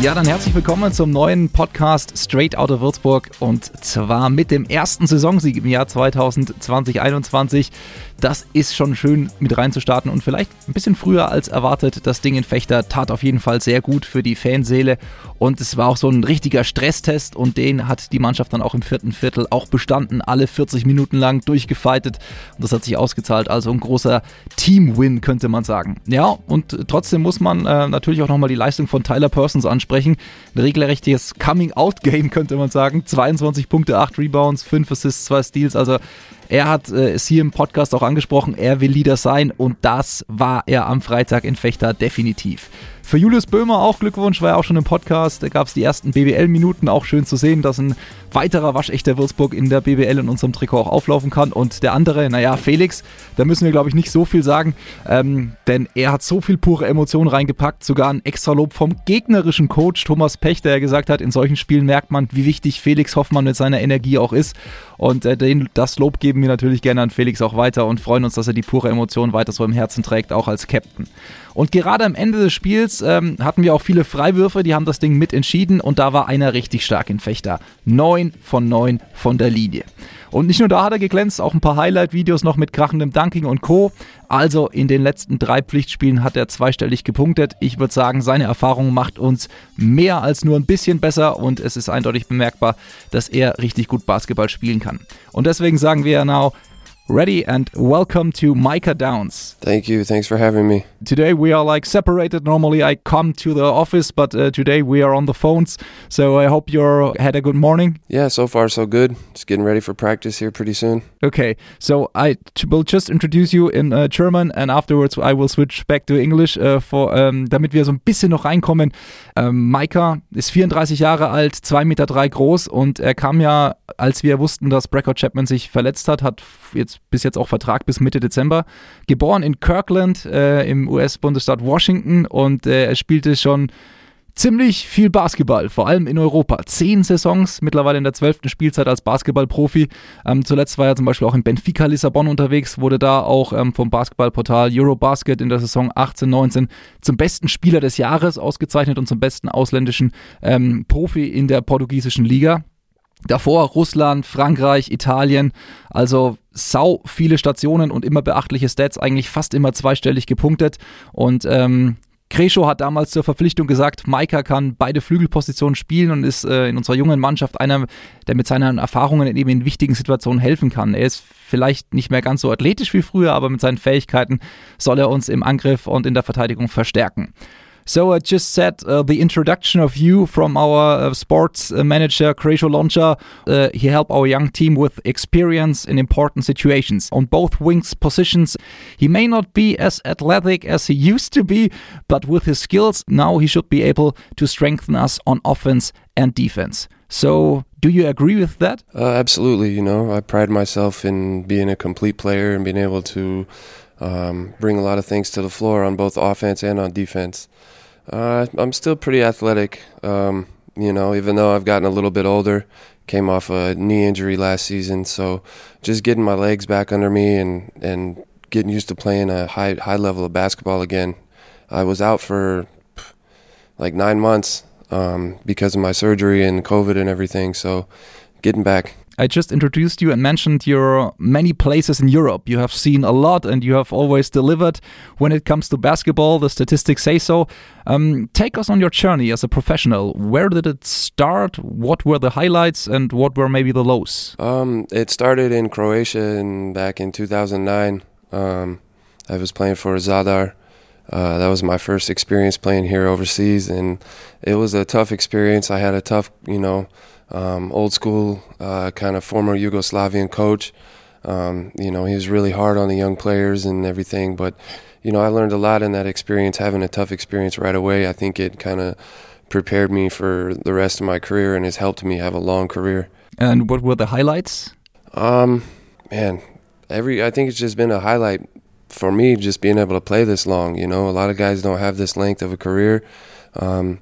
Ja, dann herzlich willkommen zum neuen Podcast Straight Outta Würzburg und zwar mit dem ersten Saisonsieg im Jahr 2020-21. Das ist schon schön mit reinzustarten und vielleicht ein bisschen früher als erwartet. Das Ding in Fechter tat auf jeden Fall sehr gut für die Fanseele und es war auch so ein richtiger Stresstest und den hat die Mannschaft dann auch im vierten Viertel auch bestanden, alle 40 Minuten lang durchgefeitet und das hat sich ausgezahlt. Also ein großer Team-Win könnte man sagen. Ja, und trotzdem muss man äh, natürlich auch nochmal die Leistung von Tyler Persons ansprechen. Ein regelrechtiges Coming-Out-Game könnte man sagen. 22 Punkte, 8 Rebounds, 5 Assists, 2 Steals. Also er hat äh, es hier im Podcast auch angesprochen, er will Leader sein und das war er am Freitag in Fechter definitiv. Für Julius Böhmer auch Glückwunsch, war ja auch schon im Podcast. Da gab es die ersten BBL-Minuten. Auch schön zu sehen, dass ein weiterer waschechter Würzburg in der BBL in unserem Trikot auch auflaufen kann. Und der andere, naja, Felix, da müssen wir, glaube ich, nicht so viel sagen, ähm, denn er hat so viel pure Emotion reingepackt. Sogar ein extra Lob vom gegnerischen Coach Thomas Pech, der gesagt hat, in solchen Spielen merkt man, wie wichtig Felix Hoffmann mit seiner Energie auch ist. Und äh, den, das Lob geben wir natürlich gerne an Felix auch weiter und freuen uns, dass er die pure Emotion weiter so im Herzen trägt, auch als Captain. Und gerade am Ende des Spiels ähm, hatten wir auch viele Freiwürfe, die haben das Ding mit entschieden und da war einer richtig stark in Fechter. Neun von neun von der Linie. Und nicht nur da hat er geglänzt, auch ein paar Highlight-Videos noch mit krachendem Dunking und Co. Also in den letzten drei Pflichtspielen hat er zweistellig gepunktet. Ich würde sagen, seine Erfahrung macht uns mehr als nur ein bisschen besser und es ist eindeutig bemerkbar, dass er richtig gut Basketball spielen kann. Und deswegen sagen wir ja now, ready and welcome to Micah Downs. Thank you. Thanks for having me. Today we are like separated. Normally I come to the office, but uh, today we are on the phones. So I hope you had a good morning. Yeah, so far so good. Just getting ready for practice here pretty soon. Okay, so I will just introduce you in uh, German and afterwards I will switch back to English uh, for, um, damit wir so ein bisschen noch reinkommen. Um, Micah ist 34 Jahre alt, 2,3 Meter drei groß und er kam ja, als wir wussten, dass Brekkott Chapman sich verletzt hat, hat jetzt bis jetzt auch Vertrag bis Mitte Dezember. Geboren in Kirkland äh, im US-Bundesstaat Washington und äh, er spielte schon ziemlich viel Basketball, vor allem in Europa. Zehn Saisons, mittlerweile in der zwölften Spielzeit als Basketballprofi. Ähm, zuletzt war er zum Beispiel auch in Benfica Lissabon unterwegs, wurde da auch ähm, vom Basketballportal Eurobasket in der Saison 18-19 zum besten Spieler des Jahres ausgezeichnet und zum besten ausländischen ähm, Profi in der portugiesischen Liga. Davor Russland, Frankreich, Italien, also sau viele Stationen und immer beachtliche Stats, eigentlich fast immer zweistellig gepunktet. Und ähm, Kreschow hat damals zur Verpflichtung gesagt, Maika kann beide Flügelpositionen spielen und ist äh, in unserer jungen Mannschaft einer, der mit seinen Erfahrungen eben in wichtigen Situationen helfen kann. Er ist vielleicht nicht mehr ganz so athletisch wie früher, aber mit seinen Fähigkeiten soll er uns im Angriff und in der Verteidigung verstärken. So I just said uh, the introduction of you from our uh, sports uh, manager, Krešo Lončar. Uh, he helped our young team with experience in important situations on both wings positions. He may not be as athletic as he used to be, but with his skills, now he should be able to strengthen us on offense and defense. So, do you agree with that? Uh, absolutely. You know, I pride myself in being a complete player and being able to um, bring a lot of things to the floor on both offense and on defense. Uh, I'm still pretty athletic, um, you know, even though I've gotten a little bit older. Came off a knee injury last season, so just getting my legs back under me and, and getting used to playing a high high level of basketball again. I was out for like nine months um, because of my surgery and COVID and everything, so getting back I just introduced you and mentioned your many places in Europe. You have seen a lot and you have always delivered when it comes to basketball. The statistics say so. Um, take us on your journey as a professional. Where did it start? What were the highlights and what were maybe the lows? Um, it started in Croatia and back in 2009. Um, I was playing for Zadar. Uh, that was my first experience playing here overseas, and it was a tough experience. I had a tough, you know, um, old school uh, kind of former Yugoslavian coach. Um, you know, he was really hard on the young players and everything. But, you know, I learned a lot in that experience, having a tough experience right away. I think it kind of prepared me for the rest of my career and has helped me have a long career. And what were the highlights? Um, man, every I think it's just been a highlight for me just being able to play this long. You know, a lot of guys don't have this length of a career. Um,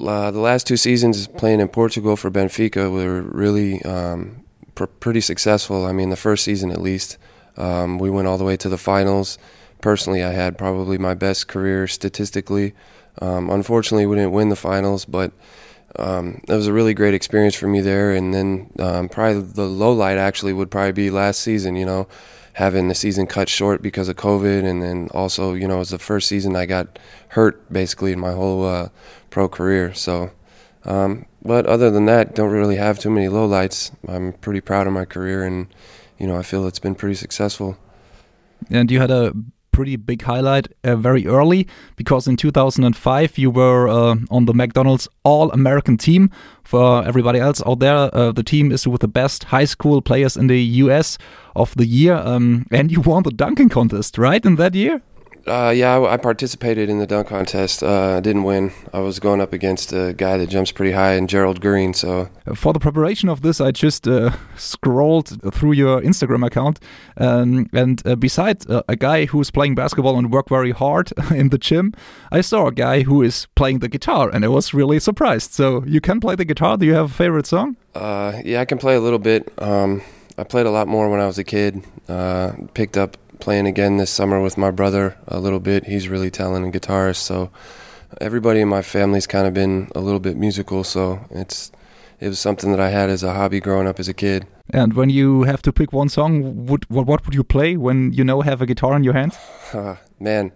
uh, the last two seasons playing in Portugal for Benfica were really um, pr- pretty successful. I mean, the first season at least, um, we went all the way to the finals. Personally, I had probably my best career statistically. Um, unfortunately, we didn't win the finals, but um, it was a really great experience for me there. And then um, probably the low light actually would probably be last season. You know, having the season cut short because of COVID, and then also you know it was the first season I got hurt basically in my whole uh, pro career. So, um, but other than that, don't really have too many lowlights. I'm pretty proud of my career, and you know I feel it's been pretty successful. And you had a pretty big highlight uh, very early because in 2005 you were uh, on the McDonald's All American team. For everybody else out there, uh, the team is with the best high school players in the US of the year, um, and you won the dunking contest, right, in that year? Uh, yeah, I, I, participated in the dunk contest. Uh, I didn't win. I was going up against a guy that jumps pretty high, and Gerald Green. So for the preparation of this, I just uh, scrolled through your Instagram account, um, and uh, beside uh, a guy who's playing basketball and work very hard in the gym, I saw a guy who is playing the guitar, and I was really surprised. So you can play the guitar. Do you have a favorite song? Uh, yeah, I can play a little bit. Um, I played a lot more when I was a kid. picked up playing again this summer with my brother a little bit. He's really talented guitarist, so everybody in my family's kind of been a little bit musical. So it's it was something that I had as a hobby growing up as a kid. And when you have to pick one song, would, what what would you play when you know have a guitar in your hands? Uh, man,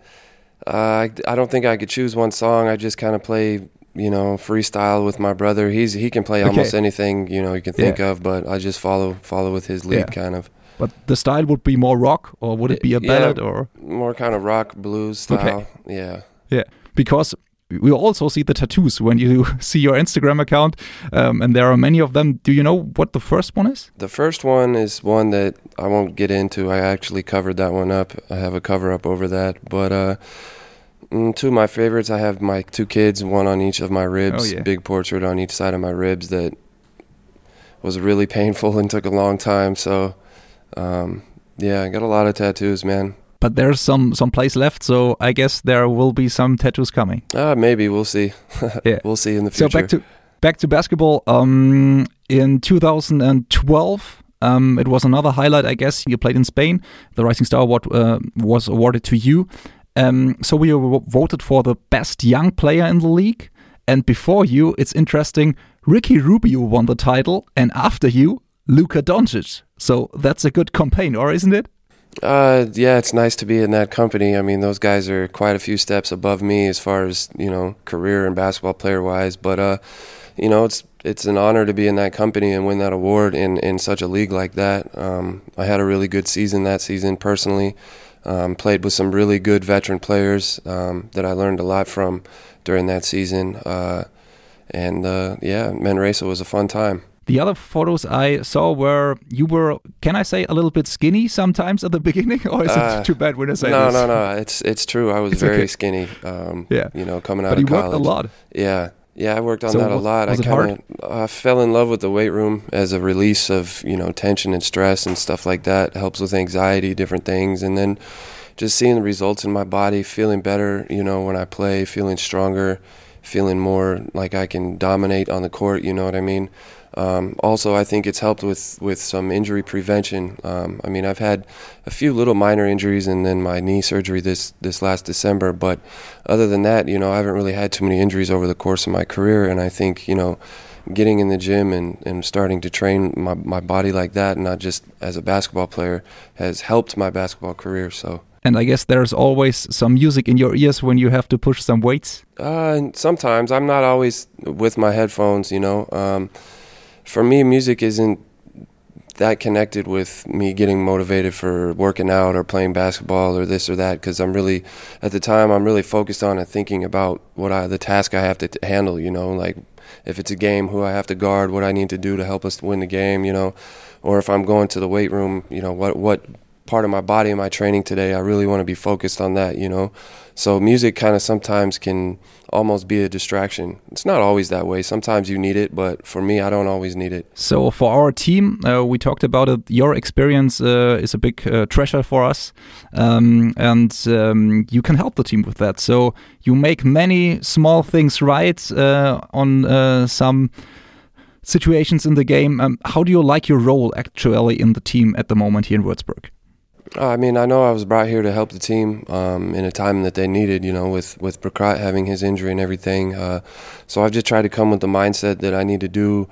uh, I I don't think I could choose one song. I just kind of play you know freestyle with my brother. He's he can play okay. almost anything you know you can think yeah. of, but I just follow follow with his lead yeah. kind of. But the style would be more rock, or would it be a ballad, yeah, or more kind of rock blues style? Okay. Yeah, yeah. Because we also see the tattoos when you see your Instagram account, um, and there are many of them. Do you know what the first one is? The first one is one that I won't get into. I actually covered that one up. I have a cover up over that, but. Uh, mm, two of my favorites. I have my two kids, one on each of my ribs, oh, yeah. big portrait on each side of my ribs that was really painful and took a long time. So um, yeah, I got a lot of tattoos, man. But there's some some place left, so I guess there will be some tattoos coming. Uh, maybe we'll see. yeah, we'll see in the future. So back to back to basketball. Um, in 2012. Um, it was another highlight, I guess. You played in Spain. The Rising Star Award uh, was awarded to you. Um, so we were voted for the best young player in the league. And before you, it's interesting, Ricky Rubio won the title, and after you, Luka Doncic. So that's a good campaign, or isn't it? Uh, yeah, it's nice to be in that company. I mean, those guys are quite a few steps above me as far as you know, career and basketball player wise. But uh, you know, it's it's an honor to be in that company and win that award in in such a league like that. Um, I had a really good season that season personally. Um, played with some really good veteran players um, that I learned a lot from during that season. Uh, and uh, yeah, Manresa was a fun time. The other photos I saw were you were, can I say, a little bit skinny sometimes at the beginning, or is uh, it too bad when I say no, this? No, no, no. It's it's true. I was it's very okay. skinny. Um, yeah, you know, coming out but of college. But you worked a lot. Yeah, yeah, I worked on so that a lot. I kind of uh, fell in love with the weight room as a release of you know tension and stress and stuff like that. It helps with anxiety, different things, and then just seeing the results in my body, feeling better. You know, when I play, feeling stronger, feeling more like I can dominate on the court. You know what I mean? Um, also, I think it's helped with, with some injury prevention. Um, I mean, I've had a few little minor injuries and then my knee surgery this, this last December, but other than that, you know, I haven't really had too many injuries over the course of my career. And I think, you know, getting in the gym and, and starting to train my, my body like that, not just as a basketball player, has helped my basketball career. So. And I guess there's always some music in your ears when you have to push some weights. Uh, sometimes I'm not always with my headphones, you know. Um, for me, music isn't that connected with me getting motivated for working out or playing basketball or this or that because I'm really at the time I'm really focused on and thinking about what I the task I have to t- handle you know like if it's a game who I have to guard what I need to do to help us win the game you know or if I'm going to the weight room you know what what part of my body am my training today I really want to be focused on that you know so music kind of sometimes can almost be a distraction. It's not always that way. Sometimes you need it, but for me, I don't always need it. So for our team, uh, we talked about it. Your experience uh, is a big uh, treasure for us, um, and um, you can help the team with that. So you make many small things right uh, on uh, some situations in the game. Um, how do you like your role actually in the team at the moment here in Würzburg? I mean, I know I was brought here to help the team um, in a time that they needed, you know, with, with Brekkott having his injury and everything. Uh, so I've just tried to come with the mindset that I need to do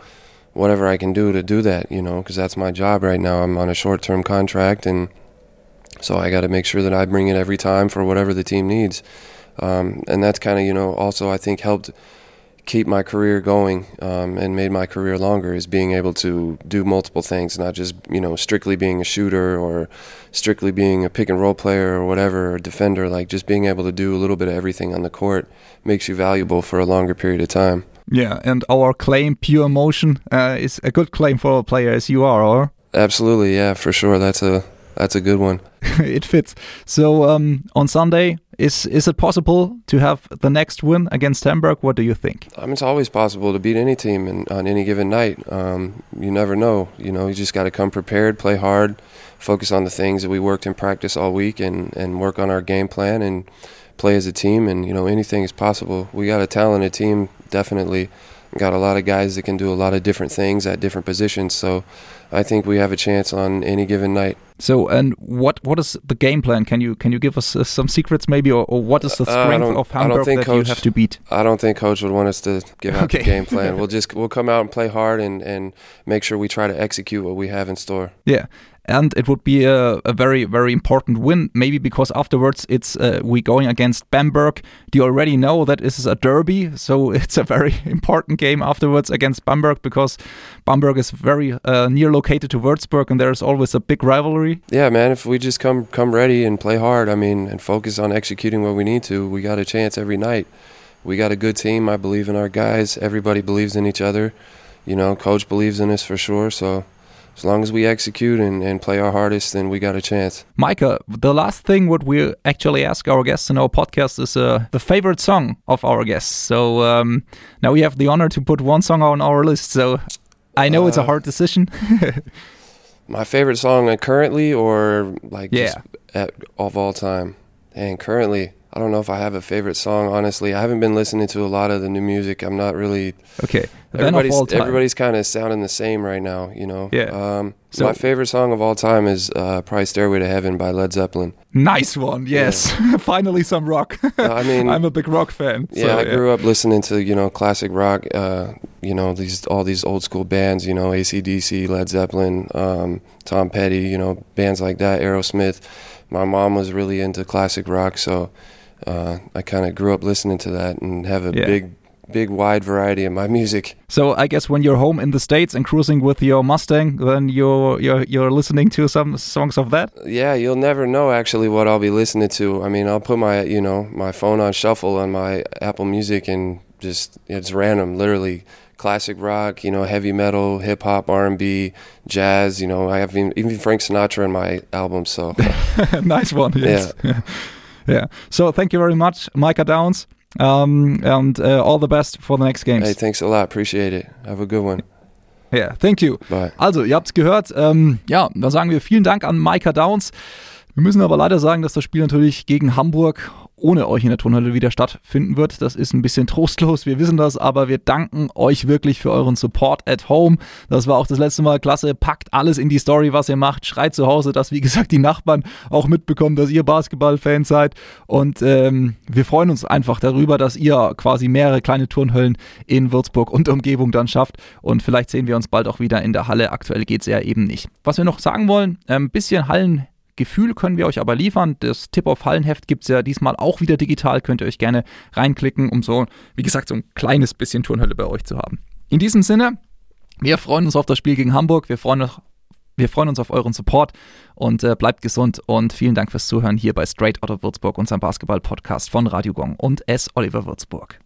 whatever I can do to do that, you know, because that's my job right now. I'm on a short term contract, and so I got to make sure that I bring it every time for whatever the team needs. Um, and that's kind of, you know, also I think helped keep my career going um, and made my career longer is being able to do multiple things, not just you know strictly being a shooter or strictly being a pick and roll player or whatever or defender. Like just being able to do a little bit of everything on the court makes you valuable for a longer period of time. Yeah, and our claim, pure emotion, uh, is a good claim for a player as you are, or absolutely, yeah, for sure. That's a that's a good one. it fits. So um, on Sunday, is is it possible to have the next win against Hamburg? What do you think? I mean, it's always possible to beat any team in, on any given night. Um, you never know. You know, you just got to come prepared, play hard, focus on the things that we worked in practice all week, and and work on our game plan and play as a team. And you know, anything is possible. We got a talented team, definitely. Got a lot of guys that can do a lot of different things at different positions. So I think we have a chance on any given night. So, and what what is the game plan? Can you can you give us uh, some secrets, maybe, or, or what is the uh, strength uh, of Hamburg that coach, you have to beat? I don't think coach would want us to give out okay. the game plan. we'll just we'll come out and play hard and and make sure we try to execute what we have in store. Yeah, and it would be a, a, very very important win maybe because afterwards it's uh, we going against Bamberg. Do you already know that this is a derby? So it's a very important game afterwards against Bamberg because Bamberg is very uh, near located to Würzburg and there's always a big rivalry. Yeah man if we just come come ready and play hard I mean and focus on executing what we need to we got a chance every night. We got a good team. I believe in our guys. Everybody believes in each other. You know coach believes in us for sure. So as long as we execute and, and play our hardest, then we got a chance. Micah, the last thing what we actually ask our guests in our podcast is uh, the favorite song of our guests. So um, now we have the honor to put one song on our list. So I know uh, it's a uh, hard decision. my favorite song currently, or like yeah. At, of all time, and currently. I don't know if I have a favorite song. Honestly, I haven't been listening to a lot of the new music. I'm not really okay. everybody's everybody's kind of sounding the same right now. You know. Yeah. Um, so my favorite song of all time is uh, probably "Stairway to Heaven" by Led Zeppelin. Nice one. Yes. Yeah. Finally, some rock. I mean, I'm a big rock fan. Yeah, so, I grew up listening to you know classic rock. Uh, you know these all these old school bands. You know ACDC, Led Zeppelin, um, Tom Petty. You know bands like that, Aerosmith. My mom was really into classic rock, so uh, I kind of grew up listening to that and have a yeah. big big wide variety of my music. So I guess when you're home in the states and cruising with your Mustang, then you're you're you're listening to some songs of that. Yeah, you'll never know actually what I'll be listening to. I mean, I'll put my you know my phone on shuffle on my Apple Music and just it's random, literally classic rock, you know, heavy metal, hip hop, R and B, jazz. You know, I have even, even Frank Sinatra in my album. So nice one. Yes. Yeah. yeah. So thank you very much, Micah Downs. Um, and uh, all the best for the next games. Hey, thanks a lot. Appreciate it. Have a good one. Yeah, thank you. Bye. Also, ihr habt's gehört. Ähm, ja, da sagen wir vielen Dank an Micah Downs. Wir müssen aber leider sagen, dass das Spiel natürlich gegen Hamburg ohne euch in der Turnhalle wieder stattfinden wird. Das ist ein bisschen trostlos, wir wissen das, aber wir danken euch wirklich für euren Support at home. Das war auch das letzte Mal klasse. Packt alles in die Story, was ihr macht. Schreit zu Hause, dass, wie gesagt, die Nachbarn auch mitbekommen, dass ihr Basketballfans seid. Und ähm, wir freuen uns einfach darüber, dass ihr quasi mehrere kleine Turnhöllen in Würzburg und Umgebung dann schafft. Und vielleicht sehen wir uns bald auch wieder in der Halle. Aktuell geht es ja eben nicht. Was wir noch sagen wollen, ein bisschen Hallen Gefühl können wir euch aber liefern. Das Tip-of-Hallenheft gibt es ja diesmal auch wieder digital. Könnt ihr euch gerne reinklicken, um so, wie gesagt, so ein kleines bisschen Turnhölle bei euch zu haben. In diesem Sinne, wir freuen uns auf das Spiel gegen Hamburg. Wir freuen, wir freuen uns auf euren Support und äh, bleibt gesund. Und vielen Dank fürs Zuhören hier bei Straight Out of Würzburg, unserem Basketball-Podcast von Radio Gong und S. Oliver Würzburg.